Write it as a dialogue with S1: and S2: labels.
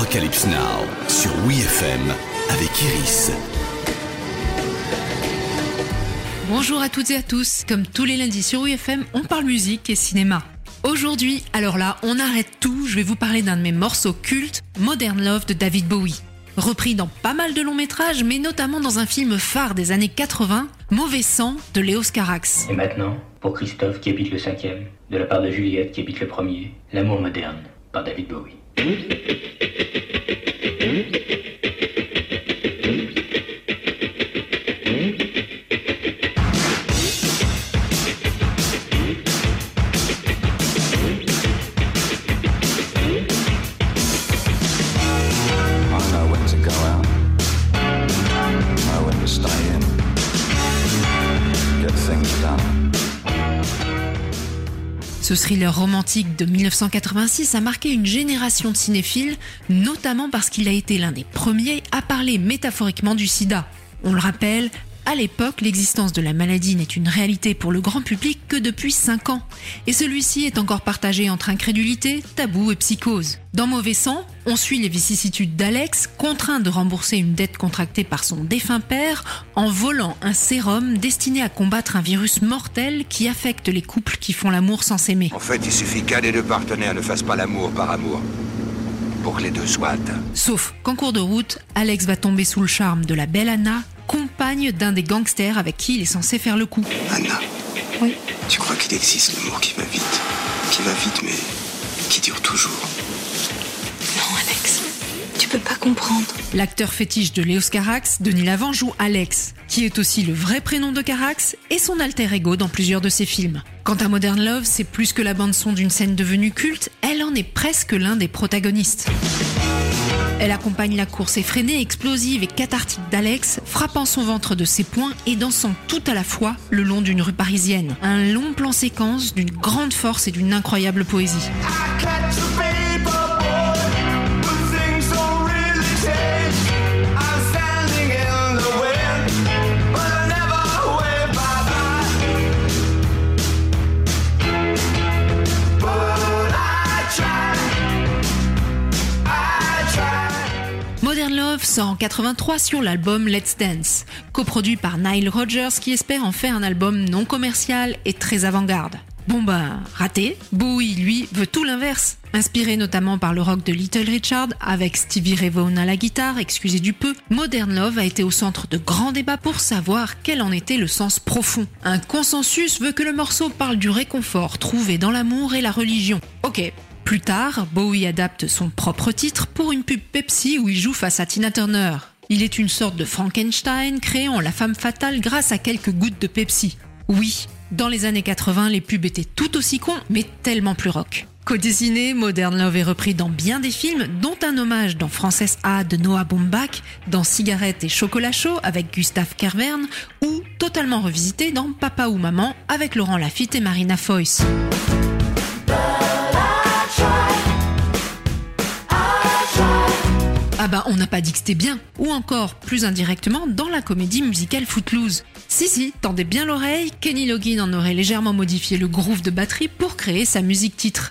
S1: d'Arocalypse Now sur WeFM avec Iris.
S2: Bonjour à toutes et à tous. Comme tous les lundis sur WeFM, on parle musique et cinéma. Aujourd'hui, alors là, on arrête tout. Je vais vous parler d'un de mes morceaux cultes, Modern Love de David Bowie. Repris dans pas mal de longs métrages, mais notamment dans un film phare des années 80, Mauvais sang de Léo Carax.
S3: Et maintenant, pour Christophe qui habite le cinquième, de la part de Juliette qui habite le premier, L'amour moderne par David Bowie.
S2: Ce thriller romantique de 1986 a marqué une génération de cinéphiles, notamment parce qu'il a été l'un des premiers à parler métaphoriquement du sida. On le rappelle, à l'époque, l'existence de la maladie n'est une réalité pour le grand public que depuis 5 ans. Et celui-ci est encore partagé entre incrédulité, tabou et psychose. Dans Mauvais sang, on suit les vicissitudes d'Alex, contraint de rembourser une dette contractée par son défunt père en volant un sérum destiné à combattre un virus mortel qui affecte les couples qui font l'amour sans s'aimer.
S4: En fait, il suffit qu'un des deux partenaires ne fasse pas l'amour par amour pour que les deux soient atteints.
S2: Sauf qu'en cours de route, Alex va tomber sous le charme de la belle Anna, compagne d'un des gangsters avec qui il est censé faire le coup.
S5: Anna. Oui. Tu crois qu'il existe l'amour qui va vite? Qui va vite, mais qui dure toujours?
S6: Non, Alex, tu peux pas comprendre.
S2: L'acteur fétiche de Léos Carax, Denis Lavant, joue Alex, qui est aussi le vrai prénom de Carax et son alter ego dans plusieurs de ses films. Quant à Modern Love, c'est plus que la bande-son d'une scène devenue culte, elle en est presque l'un des protagonistes. Elle accompagne la course effrénée, explosive et cathartique d'Alex, frappant son ventre de ses poings et dansant tout à la fois le long d'une rue parisienne. Un long plan séquence d'une grande force et d'une incroyable poésie. Love sort en 83 sur l'album Let's Dance, coproduit par Nile Rodgers qui espère en faire un album non commercial et très avant-garde. Bon bah, raté. Bowie, lui, veut tout l'inverse. Inspiré notamment par le rock de Little Richard, avec Stevie Ray Vaughan à la guitare, excusez du peu, Modern Love a été au centre de grands débats pour savoir quel en était le sens profond. Un consensus veut que le morceau parle du réconfort trouvé dans l'amour et la religion. Ok, plus tard, Bowie adapte son propre titre pour une pub Pepsi où il joue face à Tina Turner. Il est une sorte de Frankenstein créant la femme fatale grâce à quelques gouttes de Pepsi. Oui, dans les années 80, les pubs étaient tout aussi cons, mais tellement plus rock. Co-dessiné, Modern Love est repris dans bien des films, dont un hommage dans Frances A de Noah Baumbach, dans Cigarette et Chocolat Chaud avec Gustave Kervern, ou totalement revisité dans Papa ou Maman avec Laurent Lafitte et Marina Foïs. On n'a pas dit que c'était bien. Ou encore, plus indirectement, dans la comédie musicale Footloose. Si si, tendez bien l'oreille, Kenny Loggin en aurait légèrement modifié le groove de batterie pour créer sa musique titre.